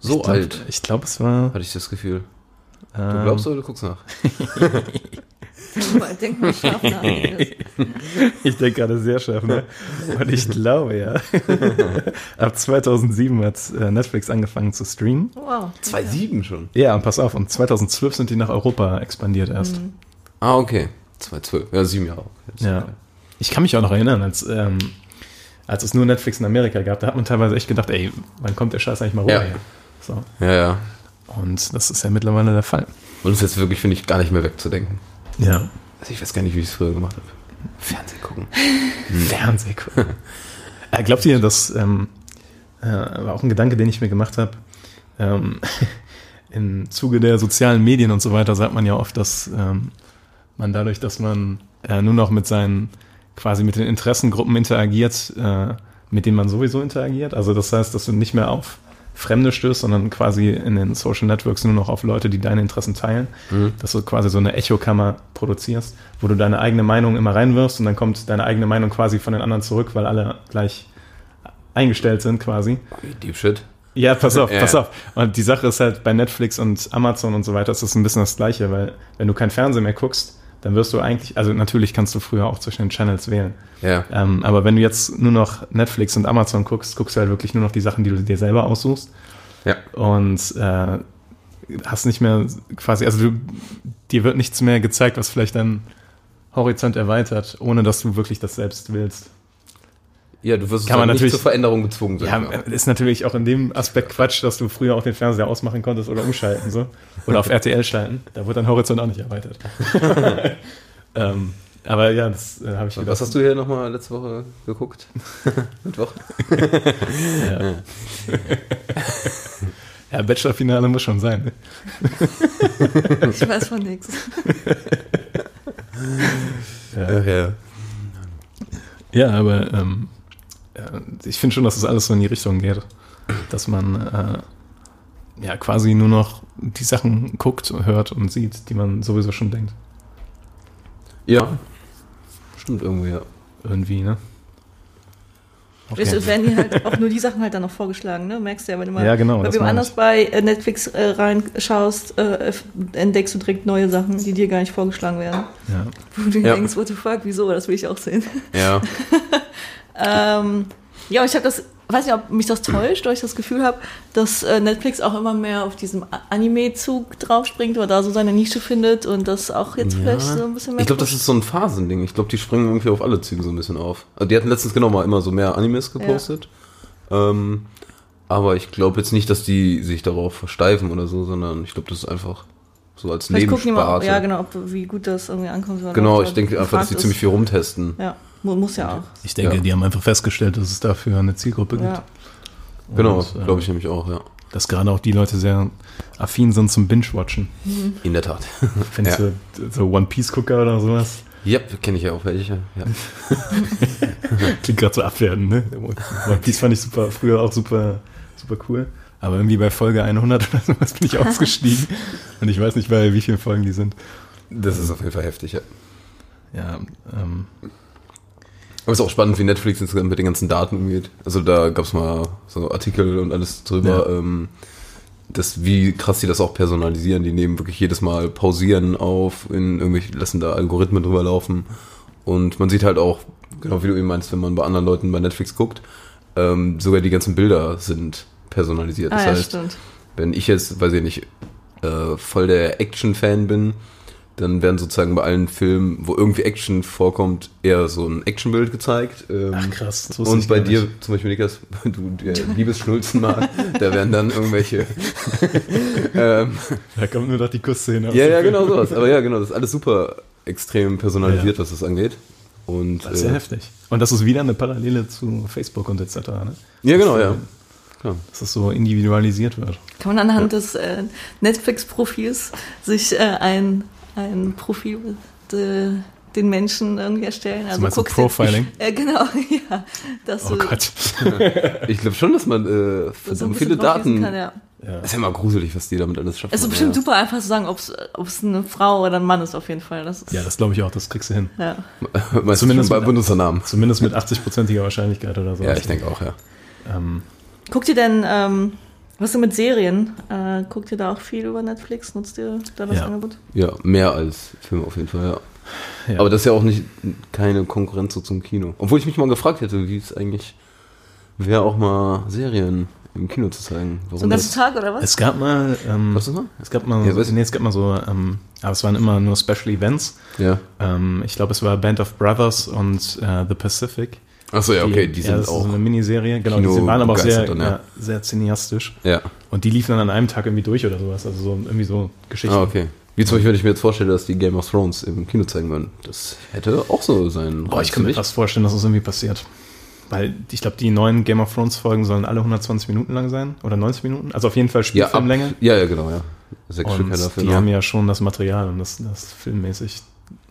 so ich glaub, alt, Ich glaube, es war. hatte ich das Gefühl. Du ähm, glaubst oder du guckst nach? Denk mal scharf nach. Ich denke gerade sehr scharf, ne? Und ich glaube, ja. Ab 2007 hat äh, Netflix angefangen zu streamen. Wow. 2,7 schon. Ja, und pass auf, und 2012 sind die nach Europa expandiert erst. Ah, okay. 2,12. Ja, sieben Jahre. Ja. Ich kann mich auch noch erinnern, als, ähm, als es nur Netflix in Amerika gab, da hat man teilweise echt gedacht, ey, wann kommt der Scheiß eigentlich mal rüber Ja. hier? So. Ja, ja. Und das ist ja mittlerweile der Fall. Und es ist jetzt wirklich, finde ich, gar nicht mehr wegzudenken. Ja. Also ich weiß gar nicht, wie ich es früher gemacht habe. Fernsehen gucken. Fernseh gucken. äh, glaubt ihr, dass, ähm, äh, war auch ein Gedanke, den ich mir gemacht habe, ähm, im Zuge der sozialen Medien und so weiter sagt man ja oft, dass ähm, man dadurch, dass man äh, nur noch mit seinen, quasi mit den Interessengruppen interagiert, äh, mit denen man sowieso interagiert. Also das heißt, dass du nicht mehr auf Fremde stößt, sondern quasi in den Social Networks nur noch auf Leute, die deine Interessen teilen. Dass du quasi so eine Echokammer produzierst, wo du deine eigene Meinung immer reinwirfst und dann kommt deine eigene Meinung quasi von den anderen zurück, weil alle gleich eingestellt sind quasi. Deep Shit. Ja, pass auf, Ja. pass auf. Und die Sache ist halt bei Netflix und Amazon und so weiter ist das ein bisschen das Gleiche, weil wenn du kein Fernsehen mehr guckst, dann wirst du eigentlich, also natürlich kannst du früher auch zwischen den Channels wählen. Ja. Ähm, aber wenn du jetzt nur noch Netflix und Amazon guckst, guckst du halt wirklich nur noch die Sachen, die du dir selber aussuchst Ja. und äh, hast nicht mehr quasi, also du, dir wird nichts mehr gezeigt, was vielleicht deinen Horizont erweitert, ohne dass du wirklich das selbst willst. Ja, du wirst Kann man dann nicht natürlich- zur Veränderung gezwungen sein. Ja, ist natürlich auch in dem Aspekt Quatsch, dass du früher auch den Fernseher ausmachen konntest oder umschalten so. Oder auf RTL schalten. Da wird dein Horizont auch nicht erweitert. ähm, aber ja, das äh, habe ich gedacht. Was hast du hier nochmal letzte Woche geguckt? Mittwoch? Ja, ja Bachelor-Finale muss schon sein. Ne? Ich weiß von nichts. Ach ja. Ja, aber ähm, ja, ich finde schon, dass es das alles so in die Richtung geht. Dass man äh, ja quasi nur noch die Sachen guckt, hört und sieht, die man sowieso schon denkt. Ja. Stimmt irgendwie, ja. Irgendwie, ne? Es es werden dir halt auch nur die Sachen halt dann noch vorgeschlagen, ne? Merkst du ja, wenn du mal Ja, genau, bei wem anders ich. bei äh, Netflix äh, reinschaust, äh, entdeckst du direkt neue Sachen, die dir gar nicht vorgeschlagen werden. Ja. Wo du Ja. denkst, what the fuck, wieso? Das will ich auch sehen. Ja. Ähm, ja, und ich habe das, weiß nicht, ob mich das täuscht, weil ich das Gefühl habe, dass äh, Netflix auch immer mehr auf diesem Anime-Zug draufspringt oder da so seine Nische findet und das auch jetzt vielleicht so ein bisschen mehr. Ich glaube, das ist so ein Phasending. Ich glaube, die springen irgendwie auf alle Züge so ein bisschen auf. Also die hatten letztens genau mal immer so mehr Animes gepostet. Ähm, aber ich glaube jetzt nicht, dass die sich darauf versteifen oder so, sondern ich glaube, das ist einfach so als Vielleicht gucken die mal, Nebensparte. ja genau, ob, wie gut das irgendwie ankommt. Genau, ich denke einfach, dass die ziemlich viel rumtesten. Ja, muss ja auch. Ich denke, Ja. die haben einfach festgestellt, dass es dafür eine Zielgruppe gibt. Ja. Genau, äh, glaube ich nämlich auch, ja. Dass gerade auch die Leute sehr affin sind zum Binge-Watchen. In der Tat. Findest Ja. du so One Piece-Gucker oder sowas? Yep, kenne ich ja auch welche. Ja. Klingt gerade so abwertend, ne? One Piece fand ich super, früher auch super, super cool. Aber irgendwie bei Folge 100 oder sowas bin ich ausgestiegen. Und ich weiß nicht, bei wie vielen Folgen die sind. Das ist auf jeden Fall heftig, ja. Ja, ähm, Aber es ist auch spannend, wie Netflix insgesamt mit den ganzen Daten umgeht. Also da gab es mal so Artikel und alles drüber, Ja. ähm, das, wie krass die das auch personalisieren. Die nehmen wirklich jedes Mal pausieren auf, in irgendwelche, lassen da Algorithmen drüber laufen. Und man sieht halt auch, genau wie du eben meinst, wenn man bei anderen Leuten bei Netflix guckt, ähm, sogar die ganzen Bilder sind personalisiert. Das Ah, ja, heißt, stimmt. wenn ich jetzt, weiß ich nicht, äh, voll der Action-Fan bin, dann werden sozusagen bei allen Filmen, wo irgendwie Action vorkommt, eher so ein Actionbild gezeigt. Ähm, ach krass. das wusste und ich bei gar dir, nicht. zum Beispiel Niklas, du der Liebesschnulzen mal, da werden dann irgendwelche. ähm, Da kommt nur noch die Kussszene. ja, ja, genau sowas. Aber ja, genau, das ist alles super extrem personalisiert, was das angeht. Und Das ist ja äh, heftig. Und das ist wieder eine Parallele zu Facebook und etc. Ne? ja, genau, ja. Klar. Dass das so individualisiert wird. Kann man anhand des äh, Netflix-Profils sich äh, ein, ein Profil de, den Menschen irgendwie erstellen? Also meinst du guckst Profiling? Äh, genau, ja. Dass Oh du Gott. Ich glaube schon, dass man äh, verdammt viele Daten. Kann, ja. Das ist ja immer gruselig, was die damit alles schaffen. Es ist bestimmt ja. super einfach zu sagen, ob es eine Frau oder ein Mann ist, auf jeden Fall. Das ist, Ja, das glaube ich auch, das kriegst du hin. ja. Zumindest bei mit- Benutzer Zumindest mit 80-prozentiger Wahrscheinlichkeit oder so. Ja, ich denke auch, ja. Ähm, Guckt ihr denn, ähm, was ist denn mit Serien? Äh, guckt ihr da auch viel über Netflix? Nutzt ihr da das Ja. Angebot? Ja, mehr als Filme auf jeden Fall, ja. ja. Aber das ist ja auch nicht keine Konkurrenz so zum Kino. Obwohl ich mich mal gefragt hätte, wie es eigentlich wäre, auch mal Serien im Kino zu zeigen. So Warum einen ganzen? Tag oder was? es gab mal, ähm, Was ist das mal? es gab mal, Ja, ich. nee, es gab mal so, ähm, aber es waren immer nur Special Events. Ja. Ähm, ich glaube, es war Band of Brothers und äh, The Pacific. Achso, ja, okay, die, ja, sind das ist auch. so eine Miniserie, genau, Kino die waren aber auch sehr, dann, ja. ja, sehr cineastisch. ja. Und die liefen dann an einem Tag irgendwie durch oder sowas, also so irgendwie so Geschichten. Ah, okay. Wie zum Beispiel, wenn ich mir jetzt vorstelle, dass die Game of Thrones im Kino zeigen würden. Das hätte auch so sein. Boah, ich kann mir fast vorstellen, dass das irgendwie passiert. Weil ich glaube, die neuen Game of Thrones Folgen sollen alle 120 Minuten lang sein oder 90 Minuten. Also auf jeden Fall ja, ab, Spielfilmlänge. ja, ja, genau, ja. Sechs und Stück ja dafür. die noch. haben ja schon das Material und das, das filmmäßig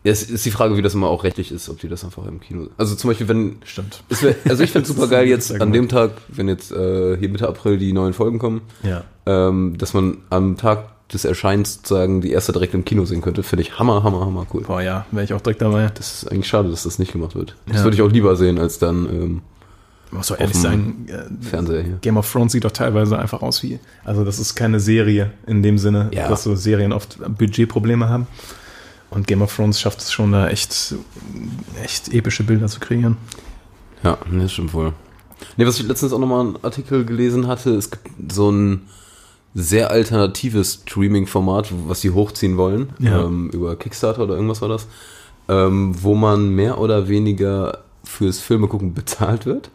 Ja, es ist die Frage, wie das immer auch rechtlich ist, ob die das einfach im Kino. Also zum Beispiel, wenn. stimmt. Es wär, also ich fände super geil jetzt an dem Tag, wenn jetzt äh, hier Mitte April die neuen Folgen kommen, Ja. ähm, dass man am Tag des Erscheins sozusagen die erste direkt im Kino sehen könnte. Finde ich hammer, hammer, hammer cool. Boah, ja, wäre ich auch direkt dabei. Das ist eigentlich schade, dass das nicht gemacht wird. Das Ja. würde ich auch lieber sehen, als dann ähm, muss doch ehrlich sagen, äh, Fernseher hier. Game of Thrones sieht doch teilweise einfach aus wie, also das ist keine Serie in dem Sinne, Ja. dass so Serien oft Budgetprobleme haben. Und Game of Thrones schafft es schon da echt, echt epische Bilder zu kreieren. Ja, nee, das stimmt wohl. Nee, was ich letztens auch nochmal einen Artikel gelesen hatte, es gibt so ein sehr alternatives Streaming-Format, was sie hochziehen wollen, Ja. ähm, über Kickstarter oder irgendwas war das, ähm, wo man mehr oder weniger fürs Filme gucken bezahlt wird.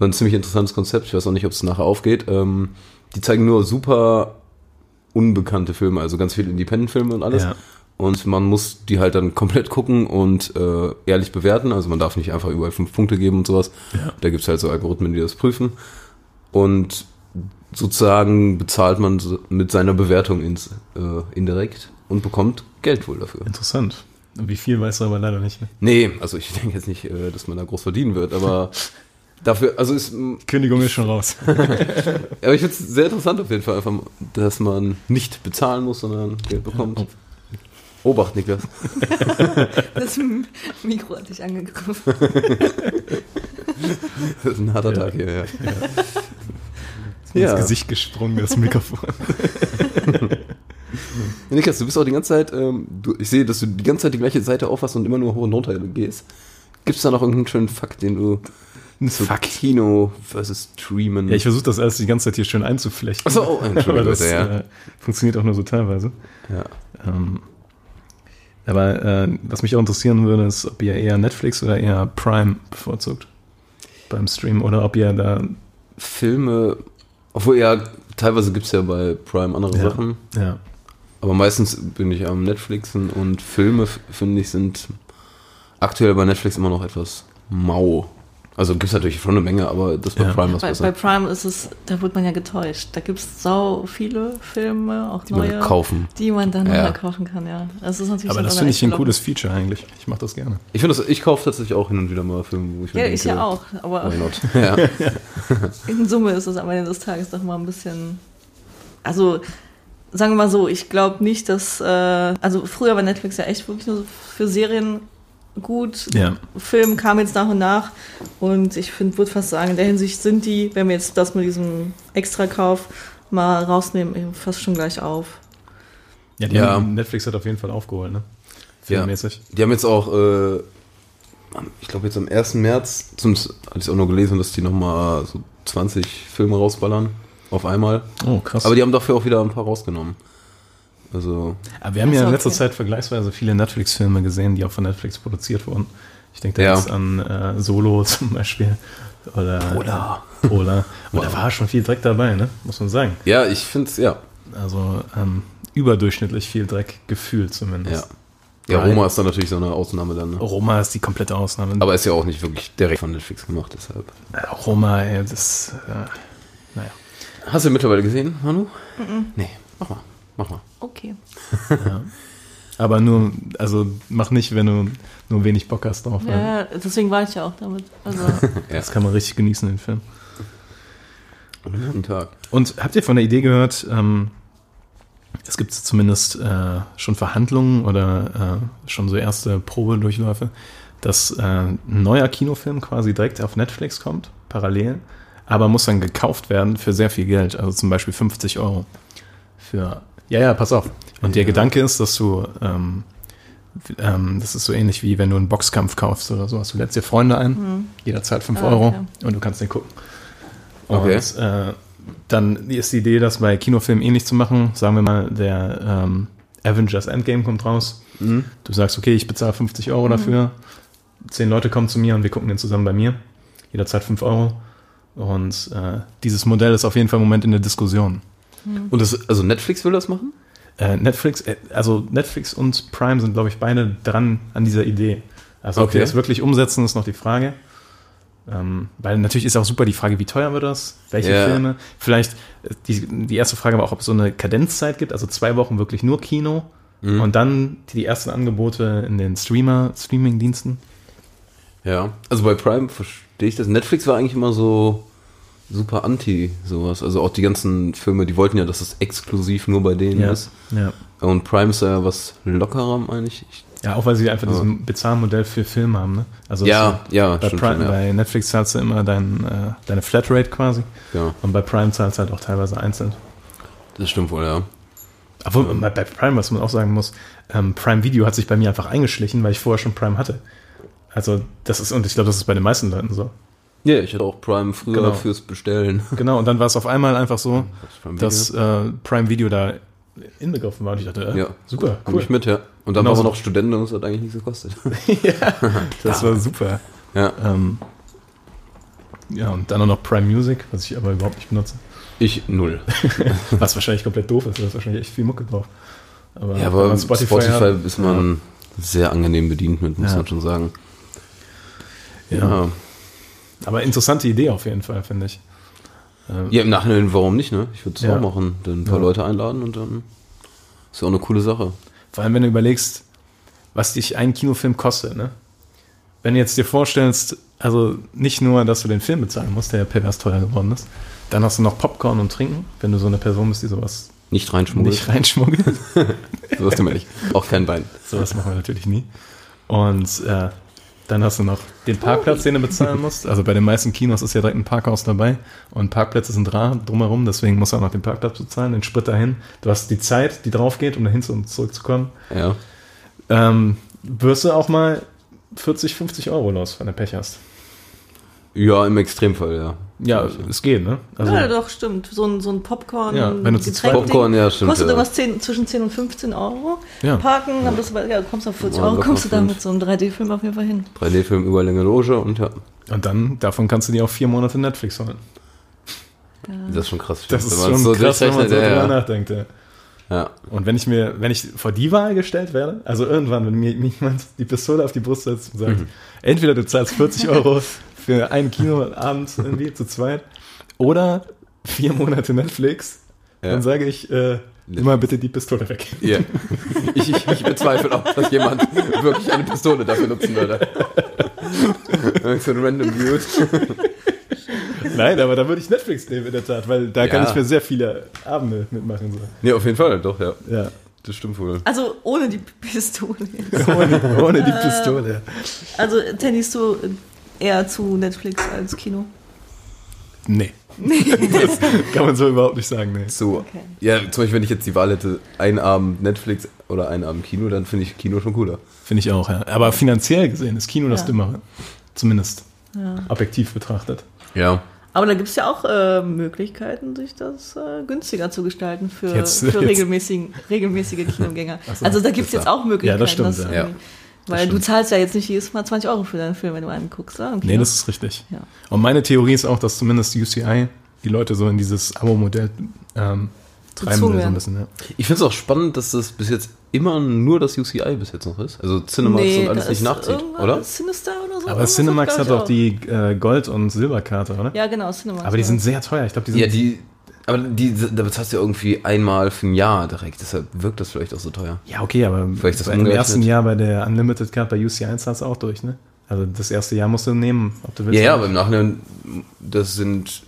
War ein ziemlich interessantes Konzept, ich weiß auch nicht, ob es nachher aufgeht. Ähm, die zeigen nur super unbekannte Filme, also ganz viele Independent-Filme und alles. Ja. Und man muss die halt dann komplett gucken und äh, ehrlich bewerten. Also man darf nicht einfach überall fünf Punkte geben und sowas. Ja. Da gibt's halt so Algorithmen, die das prüfen. Und sozusagen bezahlt man mit seiner Bewertung ins, äh, indirekt und bekommt Geld wohl dafür. Interessant. Und wie viel weißt du aber leider nicht. Ne? Nee, also ich denke jetzt nicht, äh, dass man da groß verdienen wird, aber dafür, also ist, Kündigung ist schon raus. aber ich finde es sehr interessant auf jeden Fall, einfach, dass man nicht bezahlen muss, sondern Geld bekommt. Ja. Obacht, Niklas. Das Mikro hat dich angegriffen. Das ist ein harter Ja. Tag hier, ja. Ins Ja. Gesicht gesprungen, das Mikrofon. Ja, Niklas, du bist auch die ganze Zeit, ähm, du, ich sehe, dass du die ganze Zeit die gleiche Seite aufhast und immer nur hoch und runter gehst. Gibt es da noch irgendeinen schönen Fakt, den du zu Fuck. Kino versus Streamen... Ja, ich versuche das alles die ganze Zeit hier schön einzuflechten. Ach so, oh, Entschuldigung, aber das ja. äh, funktioniert auch nur so teilweise. ja. Ähm, aber äh, was mich auch interessieren würde, ist, ob ihr eher Netflix oder eher Prime bevorzugt beim Stream oder ob ihr da Filme, obwohl ja, teilweise gibt es ja bei Prime andere Ja. Sachen, ja aber meistens bin ich am Netflixen und Filme, finde ich, sind aktuell bei Netflix immer noch etwas mau. Also gibt es natürlich schon eine Menge, aber das bei Ja. Prime was Bei, besser. bei Prime ist es, da wird man ja getäuscht. Da gibt es sau viele Filme, auch die man neue, kaufen. die man dann Ja. kaufen kann, ja. Das ist natürlich aber das so finde ich ein cooles Feature eigentlich. Ich mache das gerne. Ich finde das, ich kaufe tatsächlich auch hin und wieder mal Filme, wo ich mir Ja, ich denke, ja auch. Aber Why not? Ja. in Summe ist es am Ende des Tages doch mal ein bisschen. Also, sagen wir mal so, ich glaube nicht, dass. Äh, also, früher war Netflix ja echt wirklich nur so für Serien gut. Ja. Film kam jetzt nach und nach. Und ich finde, würde fast sagen, in der Hinsicht sind die, wenn wir jetzt das mit diesem Extrakauf mal rausnehmen, eben fast schon gleich auf. Ja, die Ja. haben, Netflix hat auf jeden Fall aufgeholt, ne? Filmmäßig. Die haben jetzt auch, äh, ich glaube jetzt am 1. März, zumindest hatte ich es auch nur gelesen, dass die nochmal so 20 Filme rausballern auf einmal. Oh, krass. Aber die haben dafür auch wieder ein paar rausgenommen. Also, Aber wir haben ja in letzter okay. Zeit vergleichsweise viele Netflix-Filme gesehen, die auch von Netflix produziert wurden. Ich denke da Ja. jetzt an äh, Solo zum Beispiel. Oder Polar. Äh, Polar. Und Wow. da war schon viel Dreck dabei, ne? Muss man sagen. ja, ich finde es, ja. Also ähm, überdurchschnittlich viel Dreck gefühlt Ja, zumindest. ja Right. Roma ist dann natürlich so eine Ausnahme dann. Ne? Roma ist die komplette Ausnahme. Aber ist ja auch nicht wirklich direkt von Netflix gemacht, deshalb. Äh, Roma, ey, das. Äh, naja. Hast du mittlerweile gesehen, Manu? Nee, mach mal. Mach mal. Okay. Ja. Aber nur, also mach nicht, wenn du nur wenig Bock hast drauf. Ja, deswegen war ich ja auch damit. Also, Das kann man richtig genießen, den Film. Guten Tag. Und habt ihr von der Idee gehört, ähm, es gibt zumindest äh, schon Verhandlungen oder äh, schon so erste Probedurchläufe, dass äh, ein neuer Kinofilm quasi direkt auf Netflix kommt, parallel, aber muss dann gekauft werden für sehr viel Geld, also zum Beispiel 50 Euro. Für, ja, ja, pass auf. Und der Gedanke ist, dass du, ähm, ähm, das ist so ähnlich wie wenn du einen Boxkampf kaufst oder sowas. Du lädst dir Freunde ein, jeder zahlt 5 Ah, Euro okay. und du kannst den gucken. Okay. Und äh, dann ist die Idee, das bei Kinofilmen ähnlich zu machen. Sagen wir mal, der ähm, Avengers Endgame kommt raus. Mhm. Du sagst, okay, ich bezahle 50 Euro dafür. Zehn Leute kommen zu mir und wir gucken den zusammen bei mir. Jeder zahlt 5 Euro. Und äh, dieses Modell ist auf jeden Fall im Moment in der Diskussion. Und das, also Netflix will das machen? Äh, Netflix, äh, also Netflix und Prime sind, glaube ich, beide dran an dieser Idee. Also ob Okay. die das wirklich umsetzen, ist noch die Frage. Ähm, weil natürlich ist auch super die Frage, wie teuer wird das? Welche Ja. Filme? Vielleicht, äh, die, die erste Frage war auch, ob es so eine Kadenzzeit gibt, also zwei Wochen wirklich nur Kino Mhm. und dann die, die ersten Angebote in den Streamer, Streaming-Diensten. Ja. Also bei Prime verstehe ich das. Netflix war eigentlich immer so super anti sowas. Also auch die ganzen Filme, die wollten ja, dass es exklusiv nur bei denen ist. ja. Und Prime ist ja was lockerer, meine ich. Ja, auch weil sie einfach dieses Bezahlmodell für Filme haben, ne? Also ja, ja, bei, Prime, schon, ja. bei Netflix zahlst du immer dein, äh, deine Flatrate quasi ja. und bei Prime zahlst du halt auch teilweise einzeln. Das stimmt wohl, ja. Aber bei Prime, was man auch sagen muss, ähm, Prime Video hat sich bei mir einfach eingeschlichen, weil ich vorher schon Prime hatte. Also das ist, und ich glaube, das ist bei den meisten Leuten so. Ja, ich hatte auch Prime früher Genau. fürs Bestellen. Genau, und dann war es auf einmal einfach so, Prime dass äh, Prime Video da inbegriffen war. Und ich dachte, äh, Ja. super, Cool. Ich mit, ja. Und dann Genau waren wir so. noch Studenten und es hat eigentlich nichts gekostet. Das war super. ja. Ähm, ja, und dann auch noch Prime Music, was ich aber überhaupt nicht benutze. Ich null. Was wahrscheinlich komplett doof ist, da ist wahrscheinlich echt viel Mucke drauf. Aber, Ja, aber man Spotify, hat- ist man sehr angenehm bedient mit, muss Ja. man schon sagen. Ja. Aber interessante Idee auf jeden Fall, finde ich. Ähm, Ja, im Nachhinein, warum nicht, ne? Ich würde es Ja. auch machen. Dann ein paar Ja. Leute einladen und dann ist ja auch eine coole Sache. Vor allem, wenn du überlegst, was dich ein Kinofilm kostet, ne? Wenn du jetzt dir vorstellst, also nicht nur, dass du den Film bezahlen musst, der ja pervers teuer geworden ist, dann hast du noch Popcorn und Trinken, wenn du so eine Person bist, die sowas Nicht reinschmuggeln. nicht reinschmuggelt. Sowas tun wir nicht. Auch kein Bein. sowas machen wir natürlich nie. Und äh, dann hast du noch den Parkplatz, den du bezahlen musst. Also bei den meisten Kinos ist ja direkt ein Parkhaus dabei und Parkplätze sind rar drumherum, deswegen musst du auch noch den Parkplatz bezahlen, den Sprit dahin. Du hast die Zeit, die drauf geht, um dahin zu und zurückzukommen. Ja. ähm, wirst du auch mal 40, 50 Euro los, wenn du Pech hast. Ja, im Extremfall, ja. Ja, es geht, ne? Also, ja, doch, stimmt. So ein, so ein Popcorn, Ja, wenn du zu zweit- Popcorn, ja, stimmt. Kostet ja. irgendwas 10, zwischen 10 und 15 Euro. Ja. Parken, dann bist du bei, ja, du kommst auf 40 Ja, Euro, kommst du da mit so einem 3D-Film auf jeden Fall hin. 3D-Film, Überlänge Loge und ja. und dann, davon kannst du dir auch vier Monate Netflix holen. Das ist schon krass. Das ist schon so krass, wenn man so drüber ja, ja. nachdenkt. Ja. ja. Und wenn ich mir, wenn ich vor die Wahl gestellt werde, also irgendwann, wenn mir mir jemand die Pistole auf die Brust setzt und sagt, Mhm. entweder du zahlst 40 Euro für einen Kinoabend irgendwie zu zweit oder vier Monate Netflix, Ja. dann sage ich, äh, immer bitte die Pistole weg. Ja. Ich, ich, ich bezweifle auch, dass jemand wirklich eine Pistole dafür nutzen würde. so ein random Dude. Nein, aber da würde ich Netflix nehmen in der Tat, weil da kann Ja. ich mir sehr viele Abende mitmachen. So. Nee, auf jeden Fall, doch, ja. Ja. Das stimmt wohl. Also ohne die Pistole. Ohne, ohne die Pistole. Also tendierst du eher zu Netflix als Kino? Nee. das kann man so überhaupt nicht sagen, nee. So, Okay. ja, zum Beispiel, wenn ich jetzt die Wahl hätte, einen Abend Netflix oder einen Abend Kino, dann finde ich Kino schon cooler. Finde ich auch, ja. Aber finanziell gesehen ist Kino das Ja. Dümmere. Zumindest Ja. objektiv betrachtet. Ja. Aber da gibt es ja auch äh, Möglichkeiten, sich das äh, günstiger zu gestalten für, Jetzt- für jetzt- regelmäßigen, regelmäßige Kinogänger. So, also da gibt es das jetzt auch Möglichkeiten. Ja, das stimmt, dass ja. Weil du zahlst ja jetzt nicht jedes Mal 20 Euro für deinen Film, wenn du einen guckst. Oder? Nee, das ist richtig. Ja. Und meine Theorie ist auch, dass zumindest UCI die Leute so in dieses Abo-Modell ähm, treiben will, so ein bisschen. Ja. Ich finde es auch spannend, dass das bis jetzt immer nur das UCI bis jetzt noch ist. Also Cinemax und alles nicht nachzieht, oder? Sinister oder so. Aber Cinemax hat auch die äh, Gold- und Silberkarte, oder? Ja, genau, Cinemax. Aber die sind sehr teuer. Ich glaube, die sind Ja, die. Aber die, da bezahlst du ja irgendwie einmal für ein Jahr direkt. Deshalb wirkt das vielleicht auch so teuer. Ja, okay, aber Vielleicht das im ersten Jahr bei der Unlimited Card bei UCI zahlst du auch durch, ne? Also das erste Jahr musst du nehmen, ob du willst. Ja, ja, aber im Nachhinein, das sind.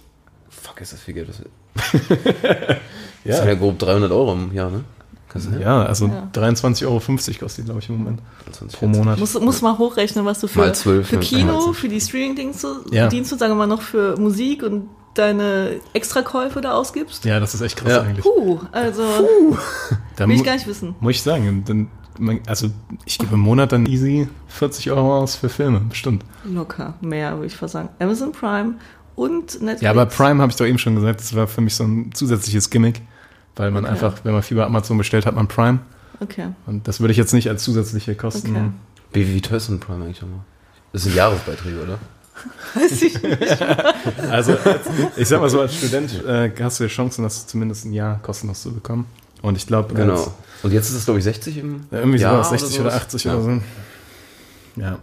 Fuck, ist das viel Geld? Das, das Ja. sind ja grob 300 Euro im Jahr, ne? Ja, also Ja. 23,50 Euro kostet die, glaube ich, im Moment. 20, Pro Monat. Muss, muss mal hochrechnen, was du für, Mal zwölf, für ja. Kino, Ja. für die Streaming-Dienste, Ja. Dienste, sagen wir mal noch für Musik und deine Extrakäufe da ausgibst. Ja, das ist echt krass Ja. eigentlich. Puh, also Da will ich gar nicht wissen. muss ich sagen, dann, also ich gebe im Monat dann easy 40 Euro aus für Filme, bestimmt. Locker, mehr würde ich fast sagen. Amazon Prime und Netflix. Ja, aber Prime habe ich doch eben schon gesagt, das war für mich so ein zusätzliches Gimmick, weil man Okay. einfach, wenn man viel bei Amazon bestellt, hat man Prime. Okay, Und das würde ich jetzt nicht als zusätzliche Kosten. Okay. Wie, wie teuer ist denn Prime eigentlich nochmal? Das sind Jahresbeiträge, oder? Weiß ich nicht. Also, als, ich sag mal so, als Student äh, hast du ja Chancen, das zumindest ein Jahr kostenlos zu bekommen. Und ich glaube, Genau. Und jetzt ist es, glaube ich, 60 im Ja, irgendwie Jahr sowas, 60 oder, sowas. 80 ja. oder so. Ja,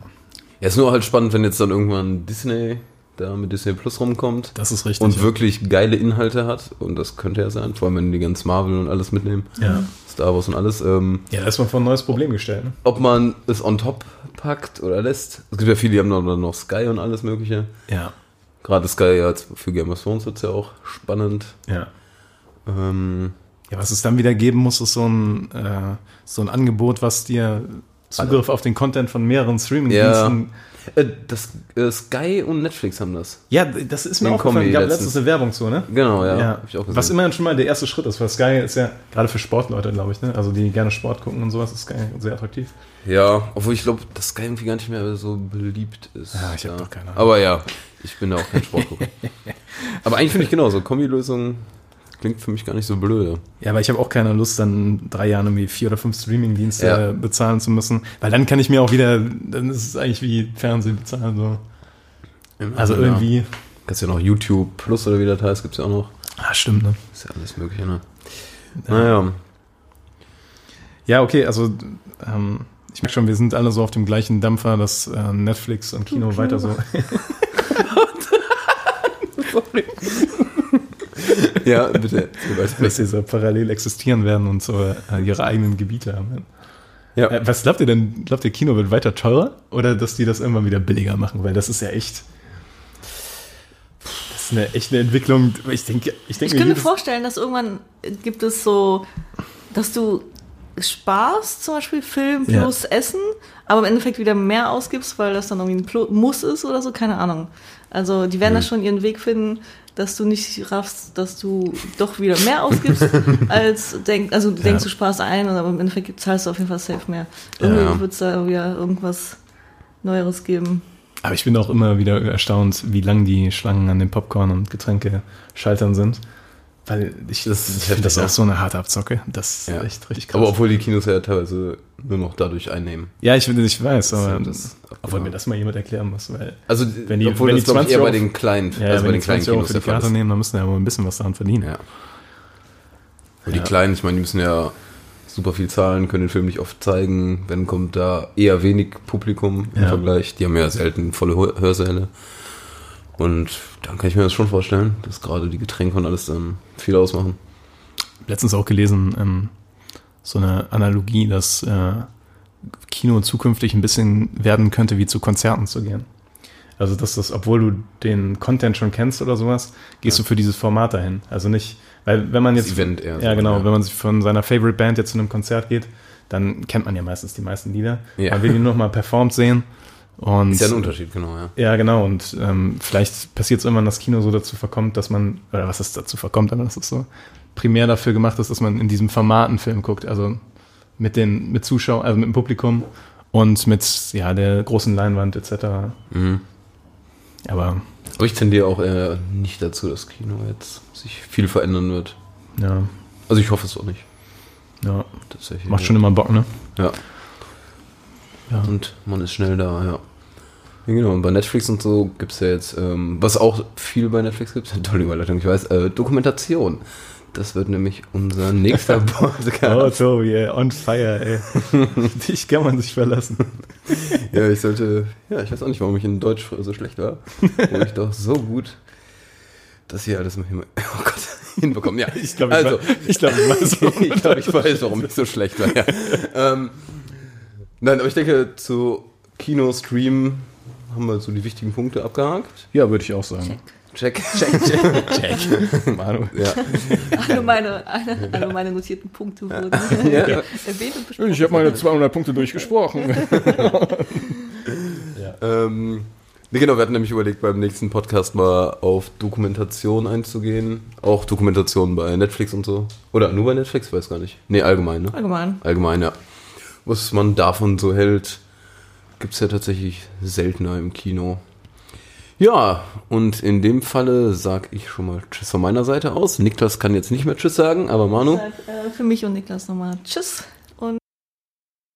Ja, ist nur halt spannend, wenn jetzt dann irgendwann Disney da mit Disney Plus rumkommt das ist richtig. und wirklich geile Inhalte hat. Und das könnte ja sein, vor allem wenn die ganz Marvel und alles mitnehmen. ja. Star Wars und alles. Ähm, ja, da ist man vor ein neues Problem gestellt. Ne? ob man es on top packt oder lässt. Es gibt ja viele, die haben dann noch Sky und alles mögliche. Ja, Gerade Sky ja für Game of Thrones wird es ja auch spannend. ja. Ähm, Ja, was es dann wieder geben muss, ist so ein, äh, so ein Angebot, was dir Zugriff auf den Content von mehreren Streaming-Diensten. äh, das, äh, Sky und Netflix haben das. Ja, das ist mir Den auch aufgefallen. Kombi gab letztens. eine Werbung zu, ne? Genau, ja. Ja, was immerhin schon mal der erste Schritt ist, weil Sky ist ja gerade für Sportleute, glaube ich, ne? Also die gerne Sport gucken und sowas ist Sky sehr attraktiv. Ja, obwohl ich glaube, dass Sky irgendwie gar nicht mehr so beliebt ist. Ja, ich hab doch keine Ahnung. Aber ja, ich bin da auch kein Sportgucker. Aber eigentlich finde ich genau, so Kombilösung klingt für mich gar nicht so blöde. Ja, aber ich habe auch keine Lust, dann in drei Jahren irgendwie vier oder fünf Streaming-Dienste Ja. bezahlen zu müssen, weil dann kann ich mir auch wieder, dann ist es eigentlich wie Fernsehen bezahlen. So. Also Ja. irgendwie. Kannst ja noch YouTube Plus oder wie das heißt, gibt's ja auch noch. Ah, stimmt, ne? Ist ja alles mögliche, ne? Naja. Ja, okay, also ähm, ich merke schon, wir sind alle so auf dem gleichen Dampfer, dass äh, Netflix und Kino weiter so. Ja, bitte. dass sie so parallel existieren werden und so äh, ihre eigenen Gebiete haben. Ja. Äh, was glaubt ihr denn? Glaubt ihr, Kino wird weiter teurer oder dass die das irgendwann wieder billiger machen? Weil das ist ja echt. Das ist eine echte Entwicklung. Ich denke, ich denke Ich könnte mir vorstellen, dass irgendwann gibt es so, dass du sparst, zum Beispiel Film Ja. plus Essen, aber im Endeffekt wieder mehr ausgibst, weil das dann irgendwie ein Plu- Muss ist oder so, keine Ahnung. Also die werden da schon ihren Weg finden, dass du nicht raffst, dass du doch wieder mehr ausgibst, als denk, also du denkst, du sparst ein, aber im Endeffekt zahlst du auf jeden Fall safe mehr. Irgendwie Ja. wird es da wieder irgendwas Neueres geben. Aber ich bin auch immer wieder erstaunt, wie lang die Schlangen an den Popcorn- und Getränkeschaltern sind. Weil ich, Das ist ich finde das auch ja. so eine harte Abzocke. Das ist Ja. echt richtig krass. Aber obwohl die Kinos ja teilweise nur noch dadurch einnehmen. ja, ich, ich weiß, aber Das- obwohl mir das mal jemand erklären muss. Weil, Also, Wenn die- obwohl wenn das, die glaube ich, eher 20 bei den kleinen, ja, also bei den die kleinen 20 Kinos für die Karte ist. nehmen, dann müssen ja wohl ein bisschen was daran verdienen. Ja. Und Ja. die Kleinen, ich meine, die müssen ja super viel zahlen, können den Film nicht oft zeigen. Wenn kommt da eher wenig Publikum im Ja. Vergleich. Die haben ja selten volle Hör- Hörsäle. Und dann kann ich mir das schon vorstellen, dass gerade die Getränke und alles dann viel ausmachen. letztens auch gelesen, ähm, so eine Analogie, dass äh, Kino zukünftig ein bisschen werden könnte, wie zu Konzerten zu gehen. Also, dass das, obwohl du den Content schon kennst oder sowas, gehst du für dieses Format dahin. Also nicht, weil wenn man Das jetzt. Event eher Ja, so, genau. ja. Wenn man sich von seiner Favorite Band jetzt zu einem Konzert geht, dann kennt man ja meistens die meisten Lieder. Ja. Man will die nur noch mal performt sehen. Und Ist ja ein Unterschied, genau, ja. ja, genau. Und ähm, vielleicht passiert es irgendwann, dass Kino so dazu verkommt, dass man, oder was ist dazu verkommt, aber dass es so primär dafür gemacht ist, dass man in diesem Format einen Film guckt. Also mit den, mit Zuschauern, also mit dem Publikum und mit ja, der großen Leinwand etc. Mhm. Aber Aber ich tendiere auch eher nicht dazu, dass Kino jetzt sich viel verändern wird. ja, Also ich hoffe es auch nicht. ja, Tatsächlich. macht schon immer Bock, ne? Ja. Ja. Und man ist schnell da, ja. Ja, genau, und bei Netflix und so gibt es ja jetzt, ähm, was auch viel bei Netflix gibt, tolle Überleitung, ich weiß, äh, Dokumentation. Das wird nämlich unser nächster Oh, Podcast. Tobi, ey, on fire, ey. Dich kann man sich verlassen. ja, ich sollte, ja, ich weiß auch nicht, warum ich in Deutsch so schlecht war. Wo ich doch so gut das hier alles mal hin, oh Gott, hinbekommen. Ja, Ich glaube, ich, also, weiß- ich, glaub, ich weiß, warum ich glaube, ich weiß, warum ich so schlecht war. Ja. ähm, nein, aber ich denke, zu Kino, Stream haben wir so die wichtigen Punkte abgehakt. Ja, würde ich auch sagen. Check, check, check. Check. Manu. ja. Alle meine, alle, alle meine notierten Punkte wurden Ja. erwähnt und besprochen. Ich habe meine 200 Punkte durchgesprochen. Ähm, nee, genau, wir hatten nämlich überlegt, beim nächsten Podcast mal auf Dokumentation einzugehen. Auch Dokumentation bei Netflix und so. Oder nur bei Netflix, weiß gar nicht. Nee, allgemein, ne? Allgemein. Allgemein, ja. Was man davon so hält, gibt es ja tatsächlich seltener im Kino. Ja, und in dem Falle sag ich schon mal Tschüss von meiner Seite aus. Niklas kann jetzt nicht mehr Tschüss sagen, aber Manu. Deshalb, äh, für mich und Niklas nochmal Tschüss.